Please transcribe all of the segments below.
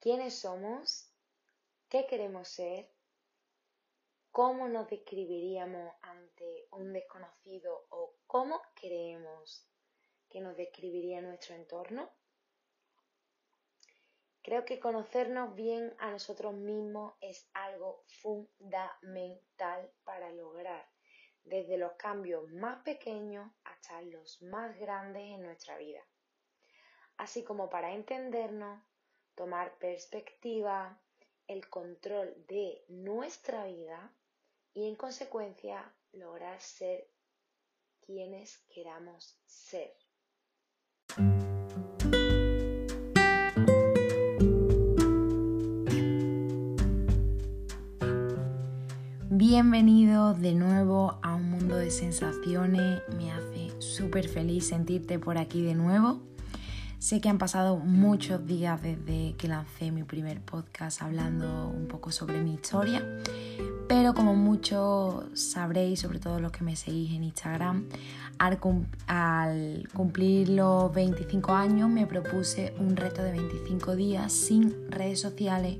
quiénes somos, qué queremos ser, cómo nos describiríamos ante un desconocido o cómo creemos que nos describiría nuestro entorno. Creo que conocernos bien a nosotros mismos es algo fundamental para lograr desde los cambios más pequeños hasta los más grandes en nuestra vida, así como para entendernos, tomar perspectiva, el control de nuestra vida y en consecuencia lograr ser quienes queramos ser. Bienvenido de nuevo a un mundo de sensaciones. Me hace súper feliz sentirte por aquí de nuevo. Sé que han pasado muchos días desde que lancé mi primer podcast hablando un poco sobre mi historia, pero como muchos sabréis, sobre todo los que me seguís en Instagram, al, cumplir los 25 años me propuse un reto de 25 días sin redes sociales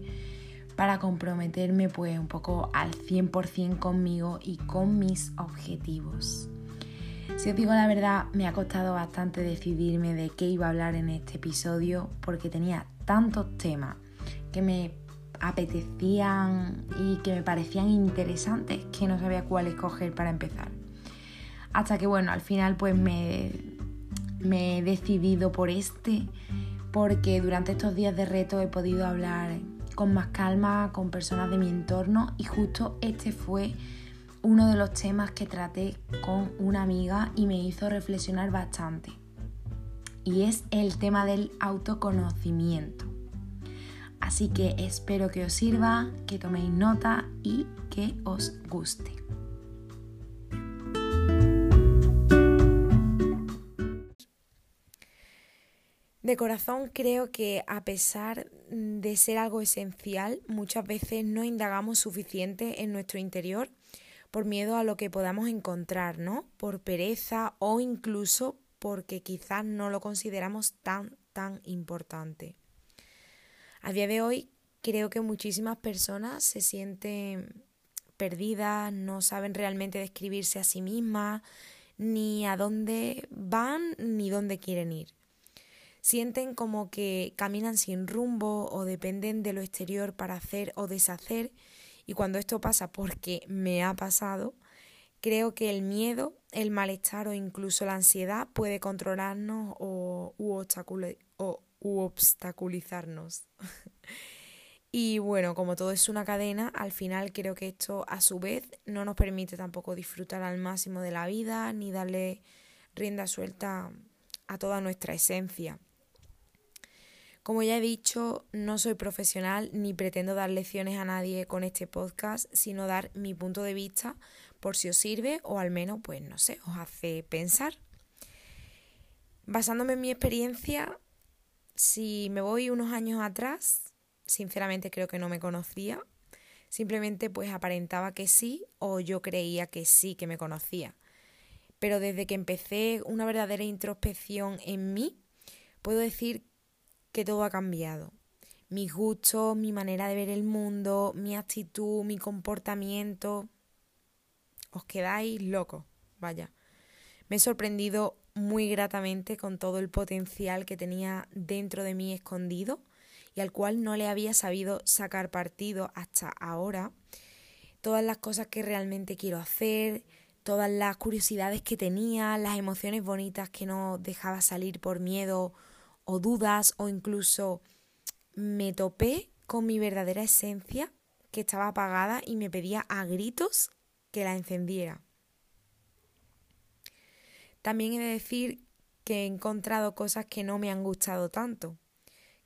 para comprometerme pues un poco al 100% conmigo y con mis objetivos. Si os digo la verdad, me ha costado bastante decidirme de qué iba a hablar en este episodio porque tenía tantos temas que me apetecían y que me parecían interesantes que no sabía cuál escoger para empezar. Hasta que bueno, al final pues me, he decidido por este porque durante estos días de reto he podido hablar con más calma con personas de mi entorno y justo este fue uno de los temas que traté con una amiga y me hizo reflexionar bastante. Y es el tema del autoconocimiento. Así que espero que os sirva, que toméis nota y que os guste. De corazón creo que a pesar de ser algo esencial, muchas veces no indagamos suficiente en nuestro interior por miedo a lo que podamos encontrar, ¿no? Por pereza o incluso porque quizás no lo consideramos tan, tan importante. A día de hoy creo que muchísimas personas se sienten perdidas, no saben realmente describirse a sí mismas, ni a dónde van, ni dónde quieren ir sienten como que caminan sin rumbo o dependen de lo exterior para hacer o deshacer y cuando esto pasa porque me ha pasado, creo que el miedo, el malestar o incluso la ansiedad puede controlarnos o, obstaculizarnos. y bueno, como todo es una cadena, al final creo que esto a su vez no nos permite tampoco disfrutar al máximo de la vida ni darle rienda suelta a toda nuestra esencia. Como ya he dicho, no soy profesional ni pretendo dar lecciones a nadie con este podcast, sino dar mi punto de vista por si os sirve o al menos, pues no sé, os hace pensar. Basándome en mi experiencia, si me voy unos años atrás, sinceramente creo que no me conocía. Simplemente pues aparentaba que sí o yo creía que sí que me conocía. Pero desde que empecé una verdadera introspección en mí, puedo decir que todo ha cambiado. Mis gustos, mi manera de ver el mundo, mi actitud, mi comportamiento. Os quedáis locos, vaya. Me he sorprendido muy gratamente con todo el potencial que tenía dentro de mí escondido y al cual no le había sabido sacar partido hasta ahora. Todas las cosas que realmente quiero hacer, todas las curiosidades que tenía, las emociones bonitas que no dejaba salir por miedo o dudas o incluso me topé con mi verdadera esencia que estaba apagada y me pedía a gritos que la encendiera. También he de decir que he encontrado cosas que no me han gustado tanto,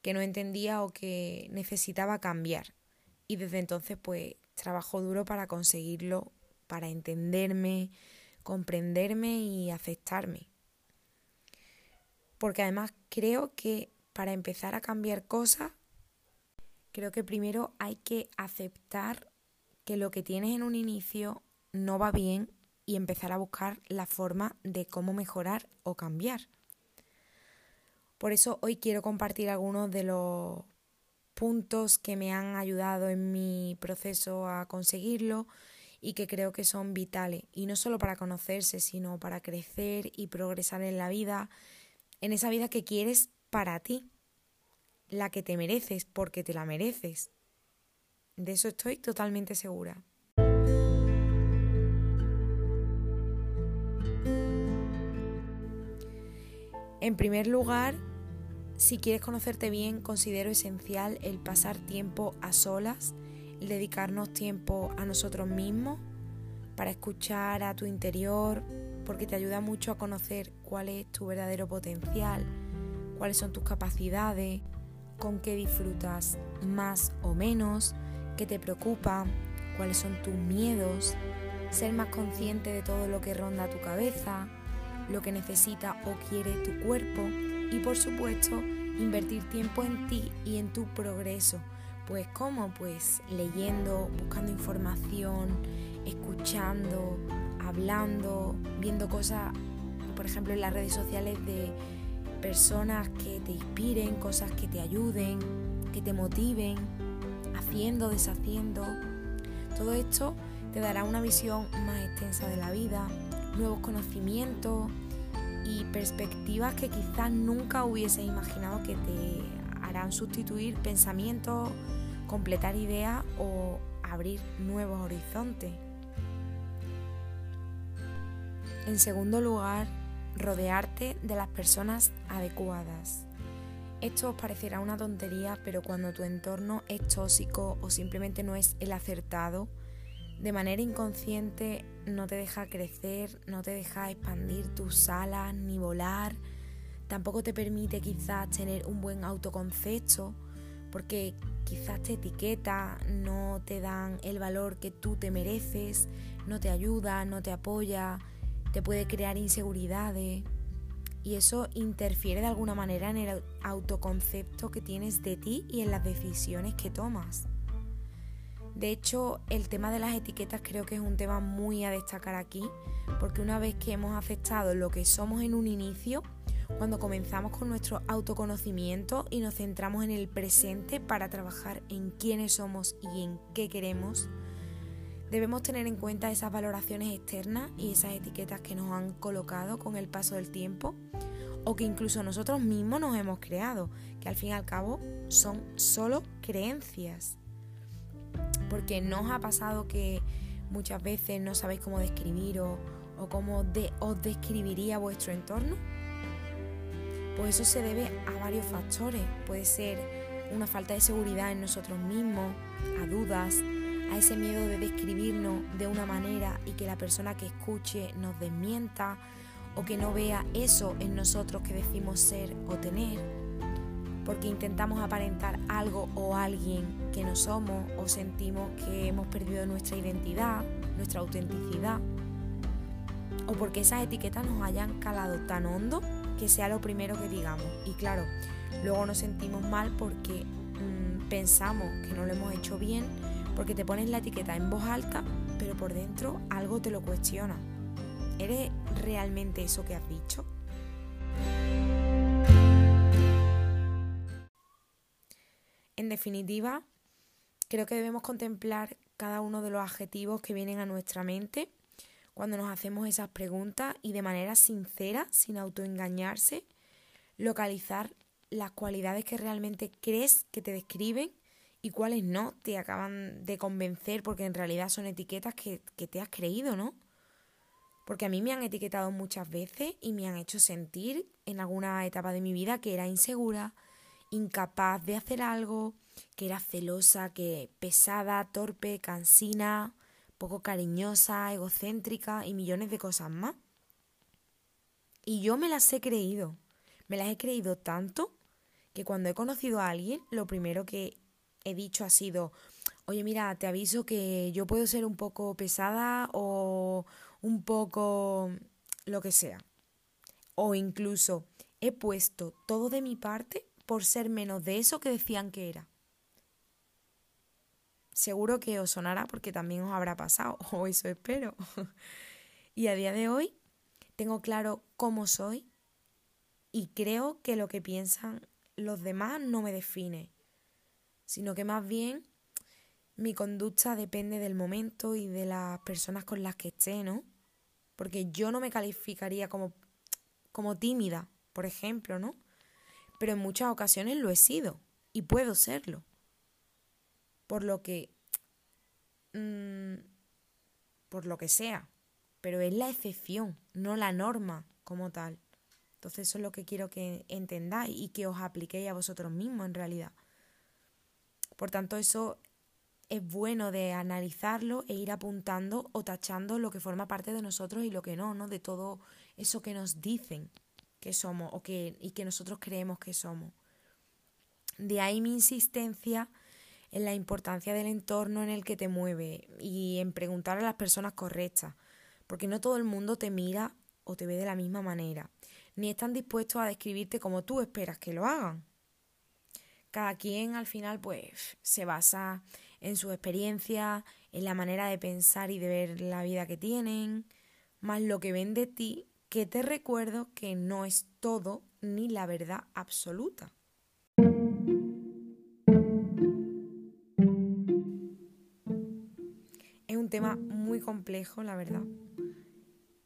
que no entendía o que necesitaba cambiar. Y desde entonces pues trabajo duro para conseguirlo, para entenderme, comprenderme y aceptarme porque además creo que para empezar a cambiar cosas, creo que primero hay que aceptar que lo que tienes en un inicio no va bien y empezar a buscar la forma de cómo mejorar o cambiar. Por eso hoy quiero compartir algunos de los puntos que me han ayudado en mi proceso a conseguirlo y que creo que son vitales, y no solo para conocerse, sino para crecer y progresar en la vida, en esa vida que quieres para ti, la que te mereces porque te la mereces. De eso estoy totalmente segura. En primer lugar, si quieres conocerte bien, considero esencial el pasar tiempo a solas dedicarnos tiempo a nosotros mismos para escuchar a tu interior, porque te ayuda mucho a conocer cuál es tu verdadero potencial, cuáles son tus capacidades, con qué disfrutas más o menos, qué te preocupa, cuáles son tus miedos, ser más consciente de todo lo que ronda tu cabeza, lo que necesita o quiere tu cuerpo y por supuesto invertir tiempo en ti y en tu progreso. Pues cómo, pues leyendo, buscando información, escuchando, hablando, viendo cosas, por ejemplo, en las redes sociales de personas que te inspiren, cosas que te ayuden, que te motiven, haciendo, deshaciendo. Todo esto te dará una visión más extensa de la vida, nuevos conocimientos y perspectivas que quizás nunca hubieses imaginado que te harán sustituir pensamientos completar ideas o abrir nuevos horizontes. En segundo lugar, rodearte de las personas adecuadas. Esto os parecerá una tontería, pero cuando tu entorno es tóxico o simplemente no es el acertado, de manera inconsciente no te deja crecer, no te deja expandir tus alas ni volar, tampoco te permite quizás tener un buen autoconcepto, porque quizás te etiqueta, no te dan el valor que tú te mereces, no te ayuda, no te apoya, te puede crear inseguridades y eso interfiere de alguna manera en el autoconcepto que tienes de ti y en las decisiones que tomas. De hecho, el tema de las etiquetas creo que es un tema muy a destacar aquí, porque una vez que hemos aceptado lo que somos en un inicio, cuando comenzamos con nuestro autoconocimiento y nos centramos en el presente para trabajar en quiénes somos y en qué queremos, debemos tener en cuenta esas valoraciones externas y esas etiquetas que nos han colocado con el paso del tiempo o que incluso nosotros mismos nos hemos creado, que al fin y al cabo son solo creencias. Porque no os ha pasado que muchas veces no sabéis cómo describir o, cómo os describiría vuestro entorno. Pues eso se debe a varios factores. Puede ser una falta de seguridad en nosotros mismos, a dudas, a ese miedo de describirnos de una manera y que la persona que escuche nos desmienta o que no vea eso en nosotros que decimos ser o tener, porque intentamos aparentar algo o alguien que no somos o sentimos que hemos perdido nuestra identidad, nuestra autenticidad, o porque esas etiquetas nos hayan calado tan hondo que sea lo primero que digamos. Y claro, luego nos sentimos mal porque mm, pensamos que no lo hemos hecho bien, porque te pones la etiqueta en voz alta, pero por dentro algo te lo cuestiona. ¿Eres realmente eso que has dicho? En definitiva, creo que debemos contemplar cada uno de los adjetivos que vienen a nuestra mente cuando nos hacemos esas preguntas y de manera sincera, sin autoengañarse, localizar las cualidades que realmente crees que te describen y cuáles no te acaban de convencer porque en realidad son etiquetas que, que te has creído, ¿no? Porque a mí me han etiquetado muchas veces y me han hecho sentir en alguna etapa de mi vida que era insegura, incapaz de hacer algo, que era celosa, que pesada, torpe, cansina, poco cariñosa, egocéntrica y millones de cosas más. Y yo me las he creído. Me las he creído tanto que cuando he conocido a alguien, lo primero que he dicho ha sido, oye mira, te aviso que yo puedo ser un poco pesada o un poco lo que sea. O incluso he puesto todo de mi parte por ser menos de eso que decían que era seguro que os sonará porque también os habrá pasado, o eso espero. y a día de hoy tengo claro cómo soy y creo que lo que piensan los demás no me define. Sino que más bien mi conducta depende del momento y de las personas con las que esté, ¿no? Porque yo no me calificaría como, como tímida, por ejemplo, ¿no? Pero en muchas ocasiones lo he sido y puedo serlo. Por lo que... Mmm, por lo que sea. Pero es la excepción, no la norma como tal. Entonces eso es lo que quiero que entendáis y que os apliquéis a vosotros mismos en realidad. Por tanto, eso es bueno de analizarlo e ir apuntando o tachando lo que forma parte de nosotros y lo que no, ¿no? De todo eso que nos dicen que somos o que, y que nosotros creemos que somos. De ahí mi insistencia en la importancia del entorno en el que te mueve y en preguntar a las personas correctas, porque no todo el mundo te mira o te ve de la misma manera, ni están dispuestos a describirte como tú esperas que lo hagan. Cada quien al final pues se basa en su experiencia, en la manera de pensar y de ver la vida que tienen, más lo que ven de ti, que te recuerdo que no es todo ni la verdad absoluta. Es un tema muy complejo, la verdad,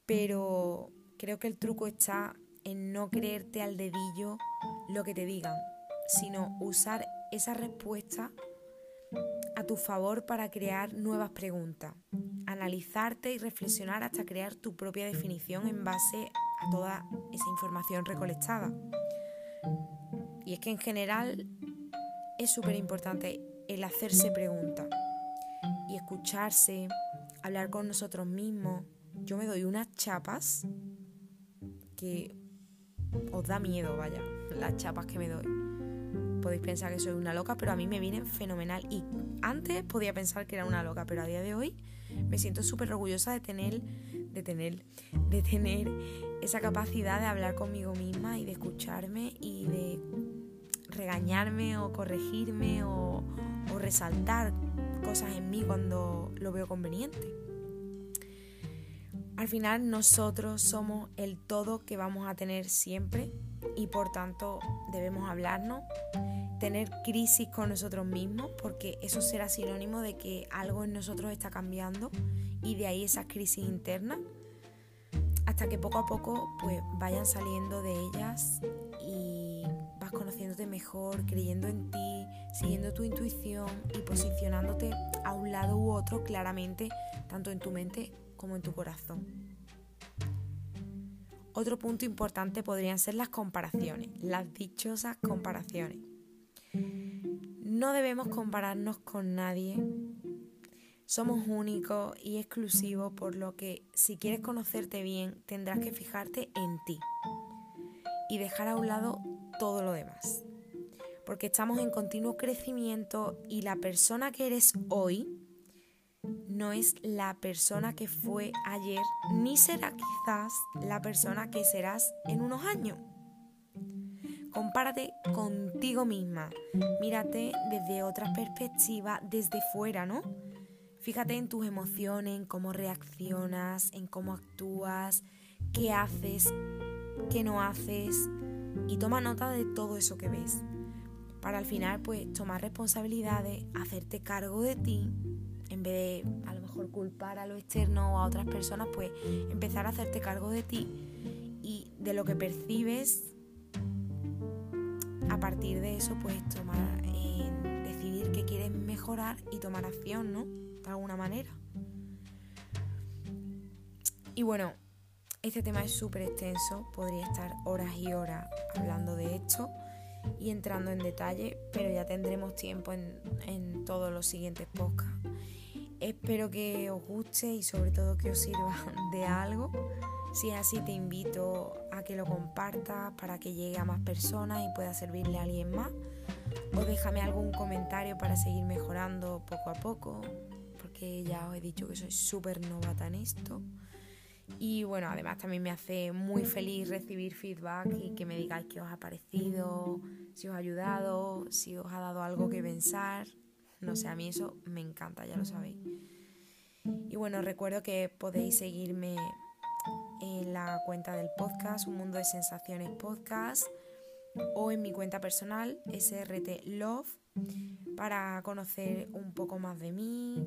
pero creo que el truco está en no creerte al dedillo lo que te digan, sino usar esa respuesta a tu favor para crear nuevas preguntas, analizarte y reflexionar hasta crear tu propia definición en base a toda esa información recolectada. Y es que en general es súper importante el hacerse preguntas y escucharse, hablar con nosotros mismos. Yo me doy unas chapas que os da miedo, vaya, las chapas que me doy podéis pensar que soy una loca, pero a mí me vienen fenomenal. Y antes podía pensar que era una loca, pero a día de hoy me siento súper orgullosa de tener, de tener, de tener esa capacidad de hablar conmigo misma y de escucharme y de regañarme o corregirme o, o resaltar cosas en mí cuando lo veo conveniente. Al final nosotros somos el todo que vamos a tener siempre y por tanto debemos hablarnos, tener crisis con nosotros mismos, porque eso será sinónimo de que algo en nosotros está cambiando y de ahí esas crisis internas, hasta que poco a poco pues vayan saliendo de ellas y vas conociéndote mejor, creyendo en ti, siguiendo tu intuición y posicionándote a un lado u otro claramente, tanto en tu mente como en tu corazón. Otro punto importante podrían ser las comparaciones, las dichosas comparaciones. No debemos compararnos con nadie. Somos únicos y exclusivos, por lo que si quieres conocerte bien tendrás que fijarte en ti y dejar a un lado todo lo demás. Porque estamos en continuo crecimiento y la persona que eres hoy no es la persona que fue ayer, ni será quizás la persona que serás en unos años. Compárate contigo misma, mírate desde otra perspectiva, desde fuera, ¿no? Fíjate en tus emociones, en cómo reaccionas, en cómo actúas, qué haces, qué no haces y toma nota de todo eso que ves. Para al final pues tomar responsabilidades, hacerte cargo de ti en vez de a lo mejor culpar a lo externo o a otras personas, pues empezar a hacerte cargo de ti y de lo que percibes. A partir de eso, pues tomar, eh, decidir que quieres mejorar y tomar acción, ¿no? De alguna manera. Y bueno, este tema es súper extenso, podría estar horas y horas hablando de esto y entrando en detalle, pero ya tendremos tiempo en, en todos los siguientes podcasts. Espero que os guste y sobre todo que os sirva de algo. Si es así, te invito a que lo compartas para que llegue a más personas y pueda servirle a alguien más. O déjame algún comentario para seguir mejorando poco a poco, porque ya os he dicho que soy súper novata en esto. Y bueno, además también me hace muy feliz recibir feedback y que me digáis qué os ha parecido, si os ha ayudado, si os ha dado algo que pensar. No sé, a mí eso me encanta, ya lo sabéis. Y bueno, recuerdo que podéis seguirme en la cuenta del podcast, Un Mundo de Sensaciones Podcast, o en mi cuenta personal, SRT Love, para conocer un poco más de mí,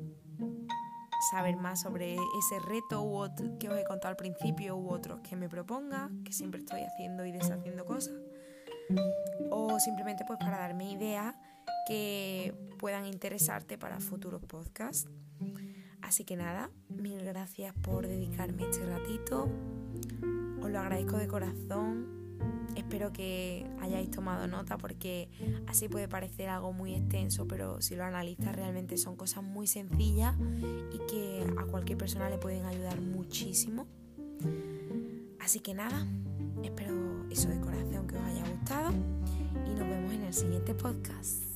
saber más sobre ese reto que os he contado al principio u otros que me proponga, que siempre estoy haciendo y deshaciendo cosas, o simplemente pues para darme ideas que puedan interesarte para futuros podcasts. Así que nada, mil gracias por dedicarme este ratito. Os lo agradezco de corazón. Espero que hayáis tomado nota porque así puede parecer algo muy extenso, pero si lo analizas realmente son cosas muy sencillas y que a cualquier persona le pueden ayudar muchísimo. Así que nada, espero eso de corazón que os haya gustado y nos vemos en el siguiente podcast.